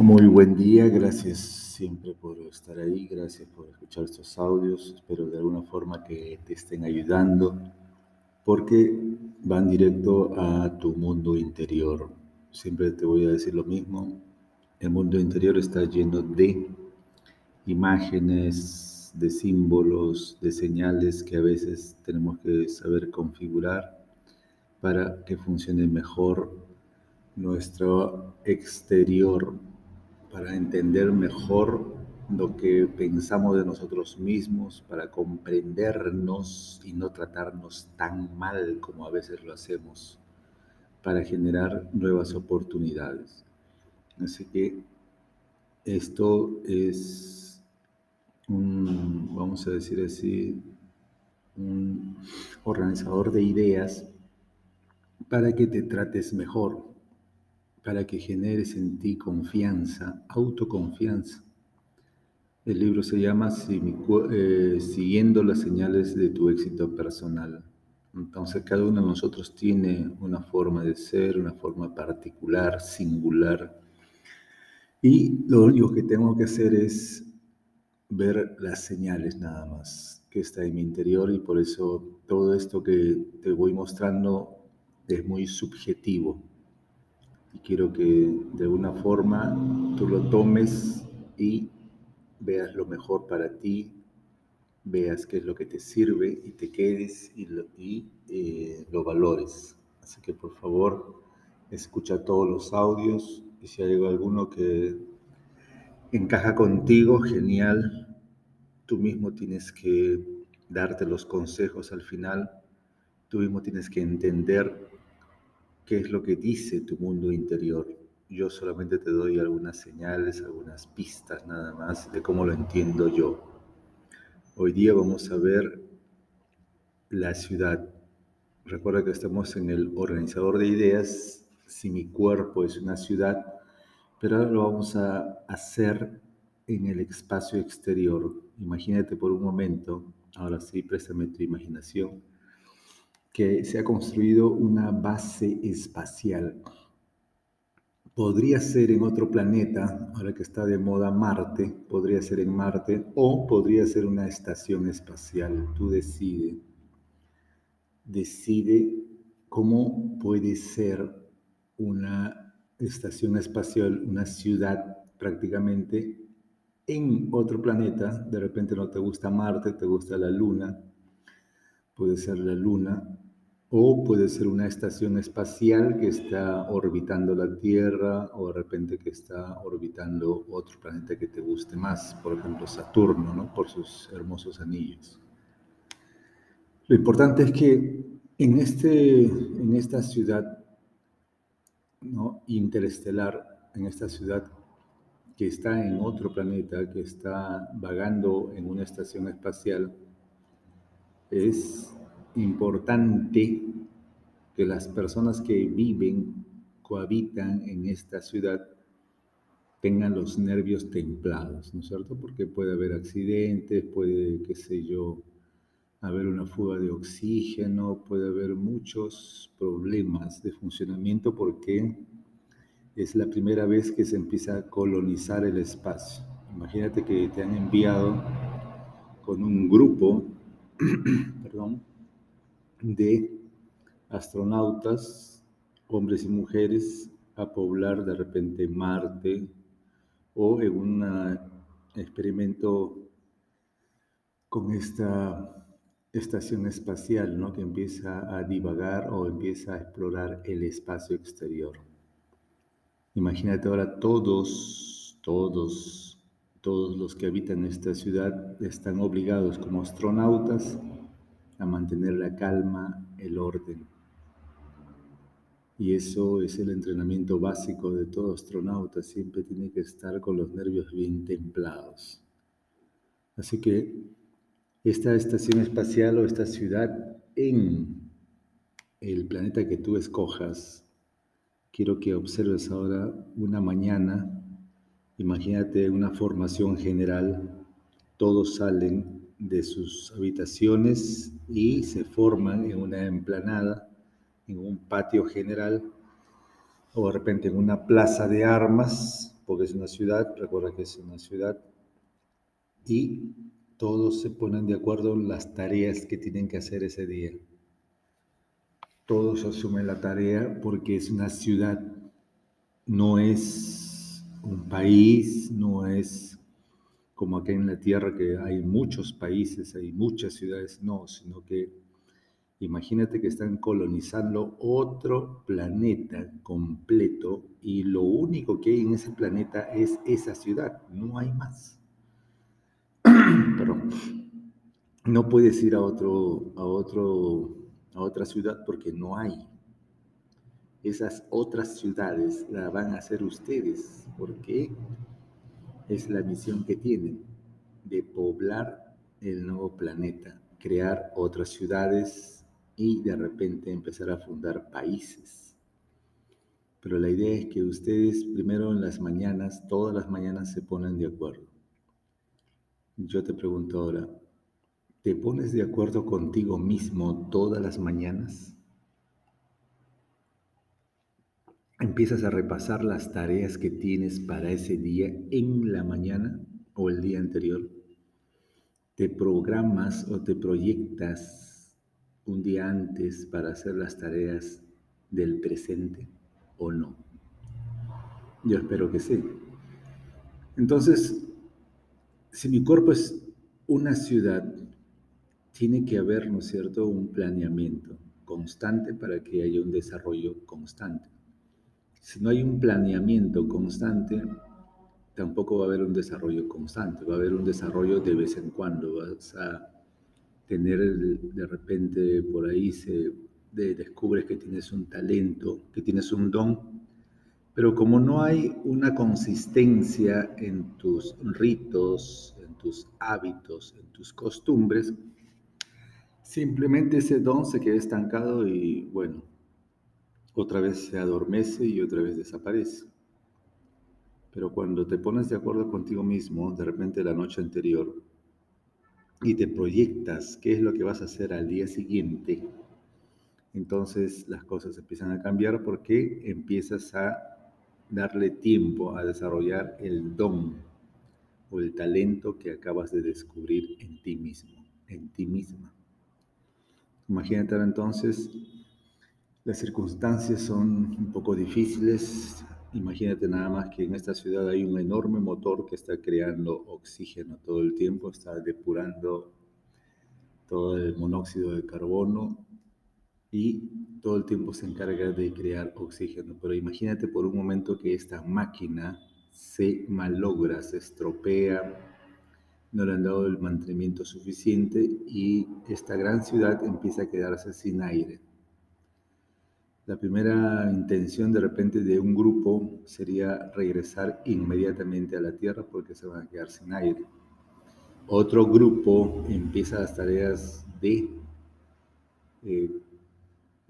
Muy buen día, gracias siempre por estar ahí, gracias por escuchar estos audios, espero de alguna forma que te estén ayudando porque van directo a tu mundo interior. Siempre te voy a decir lo mismo, el mundo interior está lleno de imágenes, de símbolos, de señales que a veces tenemos que saber configurar para que funcione mejor nuestro exterior para entender mejor lo que pensamos de nosotros mismos, para comprendernos y no tratarnos tan mal como a veces lo hacemos, para generar nuevas oportunidades. Así que esto es un, vamos a decir así, un organizador de ideas para que te trates mejor, para que generes en ti confianza, autoconfianza. El libro se llama eh, Siguiendo las señales de tu éxito personal. Entonces cada uno de nosotros tiene una forma de ser, una forma particular, singular. Y lo único que tengo que hacer es ver las señales nada más que está en mi interior y por eso todo esto que te voy mostrando es muy subjetivo y quiero que de alguna forma tú lo tomes y veas lo mejor para ti, veas qué es lo que te sirve y te quedes y lo, eh, lo valores. Así que por favor, escucha todos los audios y si hay alguno que encaja contigo, genial. Tú mismo tienes que darte los consejos al final. Tú mismo tienes que entender qué es lo que dice tu mundo interior. Yo solamente te doy algunas señales, algunas pistas nada más de cómo lo entiendo yo. Hoy día vamos a ver la ciudad. Recuerda que estamos en el organizador de ideas. Si mi cuerpo es una ciudad, pero ahora lo vamos a hacer en el espacio exterior. Imagínate por un momento, ahora sí, préstame tu imaginación que se ha construido una base espacial. Podría ser en otro planeta, ahora que está de moda Marte, podría ser en Marte o podría ser una estación espacial. Tú decide. Decide cómo puede ser una estación espacial, una ciudad prácticamente en otro planeta. De repente no te gusta Marte, te gusta la Luna. Puede ser la Luna o puede ser una estación espacial que está orbitando la Tierra o de repente que está orbitando otro planeta que te guste más, por ejemplo Saturno, ¿no? por sus hermosos anillos. Lo importante es que en, este, en esta ciudad ¿no? interestelar, en esta ciudad que está en otro planeta, que está vagando en una estación espacial, es importante que las personas que viven, cohabitan en esta ciudad, tengan los nervios templados, ¿no es cierto? Porque puede haber accidentes, puede, qué sé yo, haber una fuga de oxígeno, puede haber muchos problemas de funcionamiento porque es la primera vez que se empieza a colonizar el espacio. Imagínate que te han enviado con un grupo, perdón, de astronautas, hombres y mujeres, a poblar de repente Marte o en un experimento con esta estación espacial, ¿no? Que empieza a divagar o empieza a explorar el espacio exterior. Imagínate ahora todos, todos, todos los que habitan esta ciudad están obligados como astronautas a mantener la calma, el orden. Y eso es el entrenamiento básico de todo astronauta, siempre tiene que estar con los nervios bien templados. Así que esta estación espacial o esta ciudad en el planeta que tú escojas, quiero que observes ahora una mañana, imagínate una formación general, todos salen de sus habitaciones y se forman en una emplanada, en un patio general o de repente en una plaza de armas, porque es una ciudad, recuerda que es una ciudad, y todos se ponen de acuerdo en las tareas que tienen que hacer ese día. Todos asumen la tarea porque es una ciudad, no es un país, no es como acá en la Tierra que hay muchos países, hay muchas ciudades, no, sino que Imagínate que están colonizando otro planeta completo y lo único que hay en ese planeta es esa ciudad, no hay más. Pero no puedes ir a otro, a otro, a otra ciudad porque no hay. Esas otras ciudades las van a hacer ustedes porque es la misión que tienen de poblar el nuevo planeta, crear otras ciudades y de repente empezar a fundar países. Pero la idea es que ustedes primero en las mañanas, todas las mañanas se ponen de acuerdo. Yo te pregunto ahora, ¿te pones de acuerdo contigo mismo todas las mañanas? ¿Empiezas a repasar las tareas que tienes para ese día en la mañana o el día anterior? ¿Te programas o te proyectas un día antes para hacer las tareas del presente o no? Yo espero que sí. Entonces, si mi cuerpo es una ciudad, tiene que haber, ¿no es cierto?, un planeamiento constante para que haya un desarrollo constante. Si no hay un planeamiento constante, tampoco va a haber un desarrollo constante, va a haber un desarrollo de vez en cuando. Vas a tener de repente por ahí se descubres que tienes un talento, que tienes un don, pero como no hay una consistencia en tus ritos, en tus hábitos, en tus costumbres, simplemente ese don se queda estancado y bueno, otra vez se adormece y otra vez desaparece. Pero cuando te pones de acuerdo contigo mismo, de repente la noche anterior, y te proyectas qué es lo que vas a hacer al día siguiente, entonces las cosas empiezan a cambiar porque empiezas a darle tiempo a desarrollar el don o el talento que acabas de descubrir en ti mismo, en ti misma. Imagínate entonces, las circunstancias son un poco difíciles, Imagínate nada más que en esta ciudad hay un enorme motor que está creando oxígeno todo el tiempo, está depurando todo el monóxido de carbono y todo el tiempo se encarga de crear oxígeno. Pero imagínate por un momento que esta máquina se malogra, se estropea, no le han dado el mantenimiento suficiente y esta gran ciudad empieza a quedarse sin aire. La primera intención de repente de un grupo sería regresar inmediatamente a la Tierra porque se van a quedar sin aire. Otro grupo empieza las tareas de eh,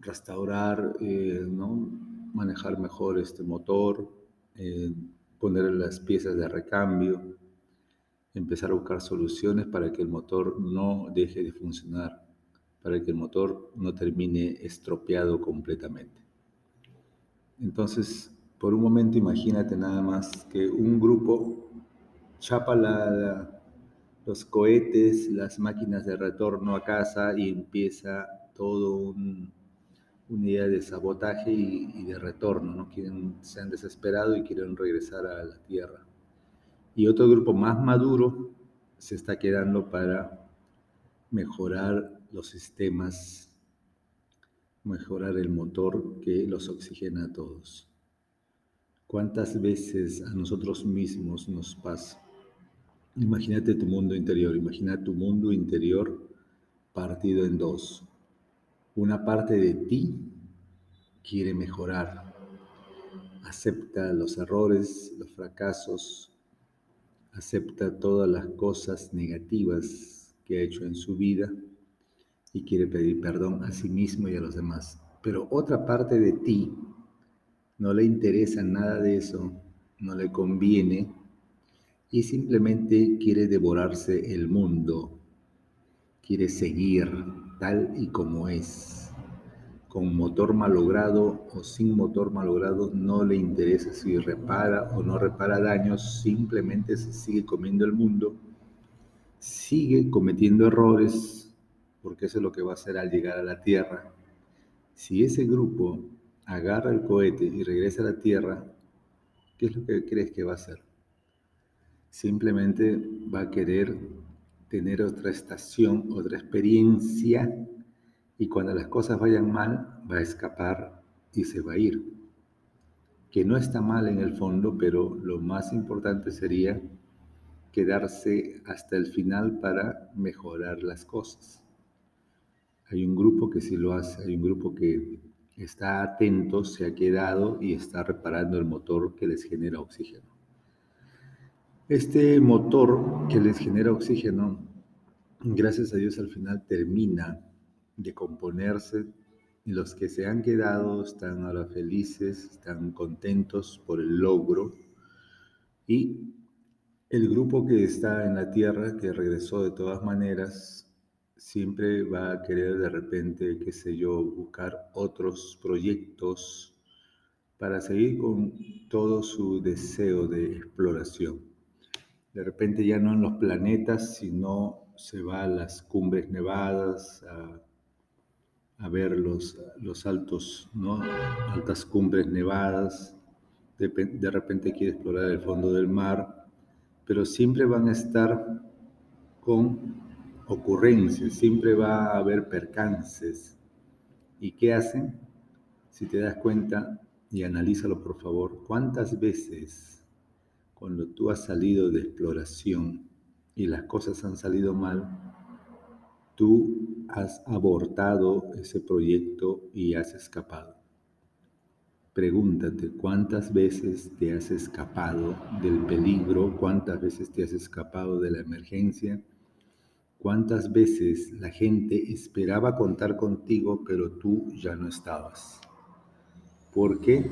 restaurar, eh, ¿no? manejar mejor este motor, eh, poner las piezas de recambio, empezar a buscar soluciones para que el motor no deje de funcionar para que el motor no termine estropeado completamente. Entonces, por un momento imagínate nada más que un grupo chapa los cohetes, las máquinas de retorno a casa y empieza todo un, una idea de sabotaje y, de retorno, ¿no? Quieren, se han desesperado y quieren regresar a la Tierra. Y otro grupo más maduro se está quedando para mejorar los sistemas, mejorar el motor que los oxigena a todos. ¿Cuántas veces a nosotros mismos nos pasa? Imagínate tu mundo interior, imagina tu mundo interior partido en dos. Una parte de ti quiere mejorar, acepta los errores, los fracasos, acepta todas las cosas negativas que ha hecho en su vida y quiere pedir perdón a sí mismo y a los demás. Pero otra parte de ti no le interesa nada de eso, no le conviene y simplemente quiere devorarse el mundo, quiere seguir tal y como es, con motor malogrado o sin motor malogrado, no le interesa si repara o no repara daños, simplemente se sigue comiendo el mundo, sigue cometiendo errores, porque eso es lo que va a hacer al llegar a la Tierra. Si ese grupo agarra el cohete y regresa a la Tierra, ¿qué es lo que crees que va a hacer? Simplemente va a querer tener otra estación, otra experiencia y cuando las cosas vayan mal, va a escapar y se va a ir. Que no está mal en el fondo, pero lo más importante sería quedarse hasta el final para mejorar las cosas. Hay un grupo que sí lo hace, hay un grupo que está atento, se ha quedado y está reparando el motor que les genera oxígeno. Este motor que les genera oxígeno, gracias a Dios al final termina de componerse y los que se han quedado están ahora felices, están contentos por el logro y el grupo que está en la tierra, que regresó de todas maneras, siempre va a querer de repente, qué sé yo, buscar otros proyectos para seguir con todo su deseo de exploración. De repente ya no en los planetas, sino se va a las cumbres nevadas, a ver los, los altos, ¿no? altas cumbres nevadas, de, repente quiere explorar el fondo del mar, pero siempre van a estar con ocurrencias, siempre va a haber percances. ¿Y qué hacen? Si te das cuenta, y analízalo por favor, ¿cuántas veces cuando tú has salido de exploración y las cosas han salido mal, tú has abortado ese proyecto y has escapado. Pregúntate cuántas veces te has escapado del peligro, cuántas veces te has escapado de la emergencia, cuántas veces la gente esperaba contar contigo, pero tú ya no estabas. ¿Por qué?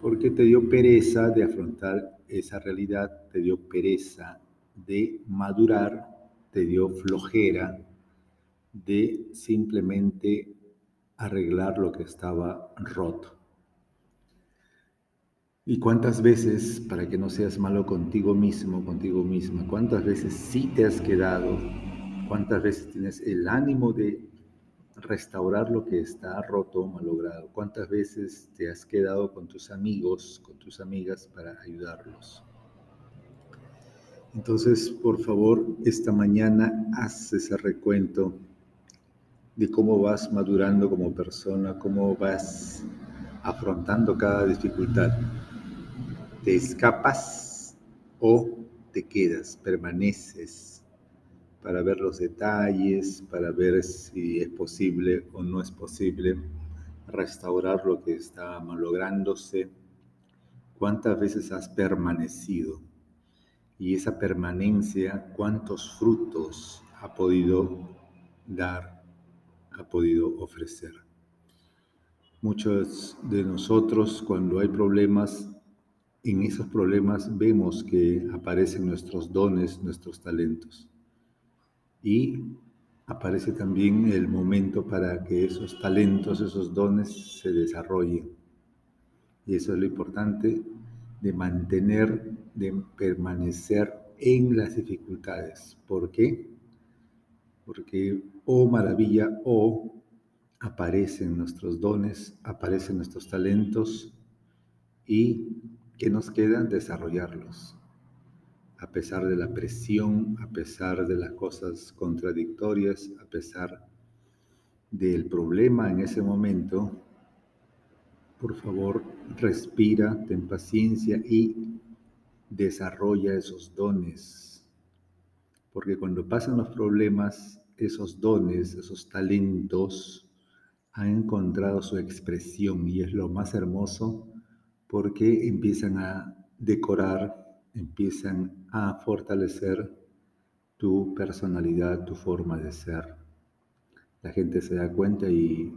Porque te dio pereza de afrontar esa realidad, te dio pereza de madurar te dio flojera de simplemente arreglar lo que estaba roto. ¿Y cuántas veces, para que no seas malo contigo mismo, contigo misma, cuántas veces sí te has quedado, cuántas veces tienes el ánimo de restaurar lo que está roto o malogrado, cuántas veces te has quedado con tus amigos, con tus amigas para ayudarlos? Entonces, por favor, esta mañana haz ese recuento de cómo vas madurando como persona, cómo vas afrontando cada dificultad. ¿Te escapas o te quedas, permaneces para ver los detalles, para ver si es posible o no es posible restaurar lo que está malográndose? ¿Cuántas veces has permanecido? y esa permanencia, cuántos frutos ha podido dar, ha podido ofrecer. Muchos de nosotros cuando hay problemas, en esos problemas vemos que aparecen nuestros dones, nuestros talentos. Y aparece también el momento para que esos talentos, esos dones se desarrollen. Y eso es lo importante de mantener, de permanecer en las dificultades. ¿Por qué? Porque, oh maravilla, oh, aparecen nuestros dones, aparecen nuestros talentos y que nos queda desarrollarlos. A pesar de la presión, a pesar de las cosas contradictorias, a pesar del problema en ese momento, por favor, respira, ten paciencia y desarrolla esos dones. Porque cuando pasan los problemas, esos dones, esos talentos han encontrado su expresión y es lo más hermoso porque empiezan a decorar, empiezan a fortalecer tu personalidad, tu forma de ser. La gente se da cuenta y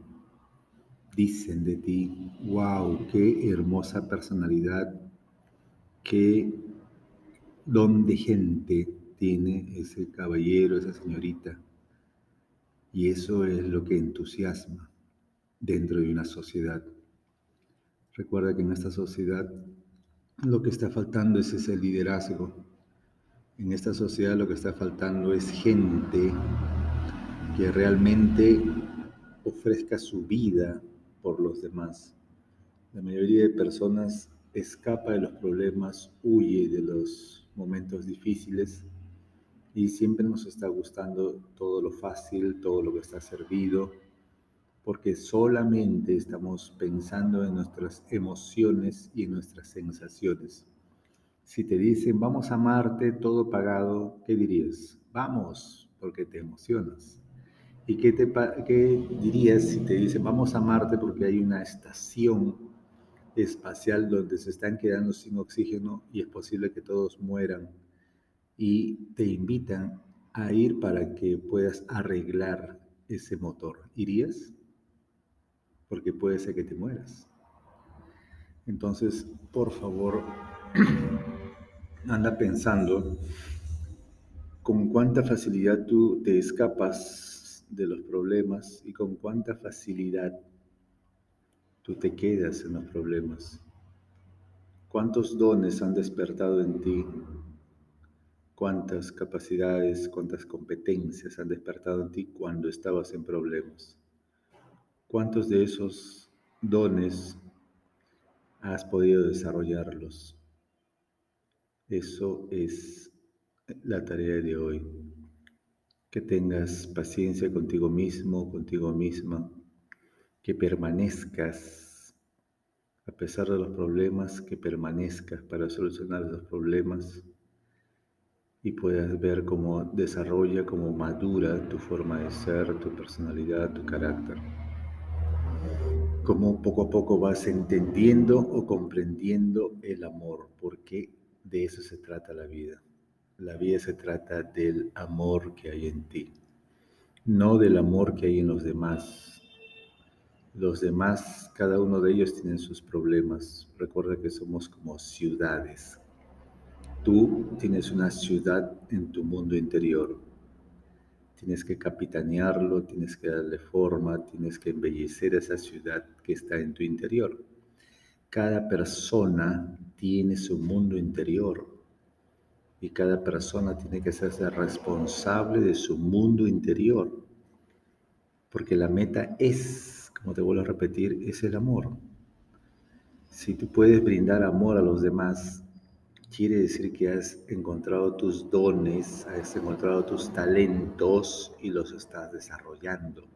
dicen de ti, wow, qué hermosa personalidad, qué don de gente tiene ese caballero, esa señorita. Y eso es lo que entusiasma. dentro de una sociedad. Recuerda que en esta sociedad lo que está faltando es ese liderazgo. En esta sociedad lo que está faltando es gente que realmente ofrezca su vida por los demás. La mayoría de personas escapa de los problemas, huye de los momentos difíciles y siempre nos está gustando todo lo fácil, todo lo que está servido, porque solamente estamos pensando en nuestras emociones y en nuestras sensaciones. Si te dicen, vamos a Marte, todo pagado, ¿qué dirías? Vamos, porque te emocionas. ¿Y qué, qué dirías si te dicen, vamos a Marte porque hay una estación espacial donde se están quedando sin oxígeno y es posible que todos mueran? Y te invitan a ir para que puedas arreglar ese motor. ¿Irías? Porque puede ser que te mueras. Entonces, por favor, anda pensando con cuánta facilidad tú te escapas de los problemas y con cuánta facilidad tú te quedas en los problemas. ¿Cuántos dones han despertado en ti? ¿Cuántas capacidades, cuántas competencias han despertado en ti cuando estabas en problemas? ¿Cuántos de esos dones has podido desarrollarlos? Eso es la tarea de hoy. Que tengas paciencia contigo mismo, contigo misma, que permanezcas, a pesar de los problemas, que permanezcas para solucionar los problemas y puedas ver cómo desarrolla, cómo madura tu forma de ser, tu personalidad, tu carácter cómo poco a poco vas entendiendo o comprendiendo el amor, porque de eso se trata la vida. La vida se trata del amor que hay en ti, no del amor que hay en los demás. Los demás, cada uno de ellos tienen sus problemas. Recuerda que somos como ciudades. Tú tienes una ciudad en tu mundo interior tienes que capitanearlo, tienes que darle forma, tienes que embellecer esa ciudad que está en tu interior. Cada persona tiene su mundo interior y cada persona tiene que hacerse responsable de su mundo interior, porque la meta es, como te vuelvo a repetir, es el amor. Si tú puedes brindar amor a los demás, quiere decir que has encontrado tus dones, has encontrado tus talentos y los estás desarrollando.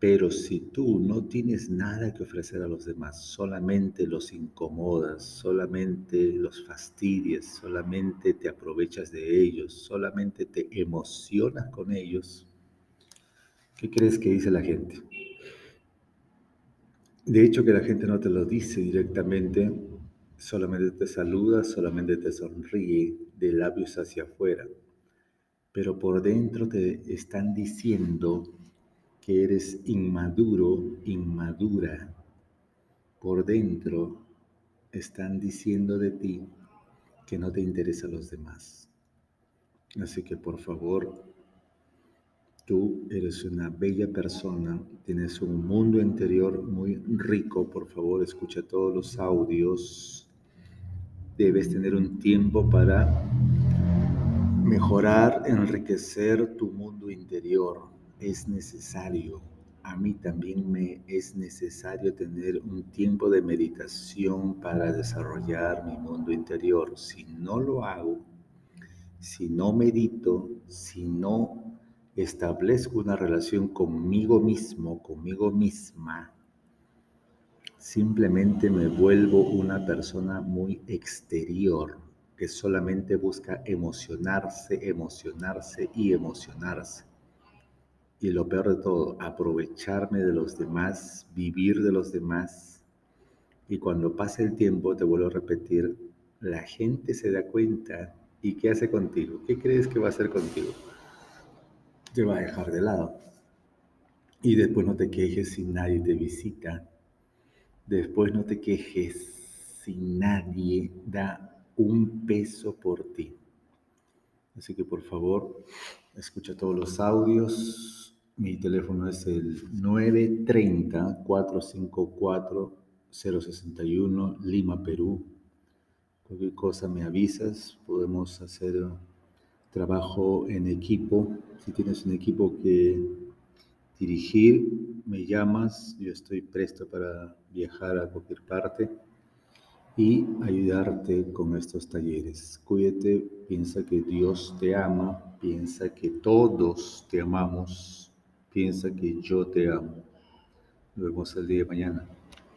Pero si tú no tienes nada que ofrecer a los demás, solamente los incomodas, solamente los fastidias, solamente te aprovechas de ellos, solamente te emocionas con ellos, ¿qué crees que dice la gente? De hecho que la gente no te lo dice directamente, solamente te saluda, solamente te sonríe de labios hacia afuera, pero por dentro te están diciendo que eres inmaduro, inmadura. Por dentro están diciendo de ti que no te interesan los demás. Así que por favor, tú eres una bella persona, tienes un mundo interior muy rico, por favor escucha todos los audios debes tener un tiempo para mejorar, enriquecer tu mundo interior. Es necesario. A mí también me es necesario tener un tiempo de meditación para desarrollar mi mundo interior. Si no lo hago, si no medito, si no establezco una relación conmigo mismo, conmigo misma, Simplemente me vuelvo una persona muy exterior que solamente busca emocionarse, emocionarse y emocionarse. Y lo peor de todo, aprovecharme de los demás, vivir de los demás. Y cuando pase el tiempo, te vuelvo a repetir, la gente se da cuenta y ¿qué hace contigo? ¿Qué crees que va a hacer contigo? Te va a dejar de lado. Y después no te quejes si nadie te visita, Después no te quejes si nadie da un peso por ti. Así que por favor, escucha todos los audios, Mi teléfono es el 930-454-061 Lima, Perú. Cualquier cosa me avisas, podemos hacer trabajo en equipo. Si tienes un equipo que dirigir, me llamas, yo estoy presto para viajar a cualquier parte y ayudarte con estos talleres. Cuídate, piensa que Dios te ama, piensa que todos te amamos, piensa que yo te amo. Nos vemos el día de mañana.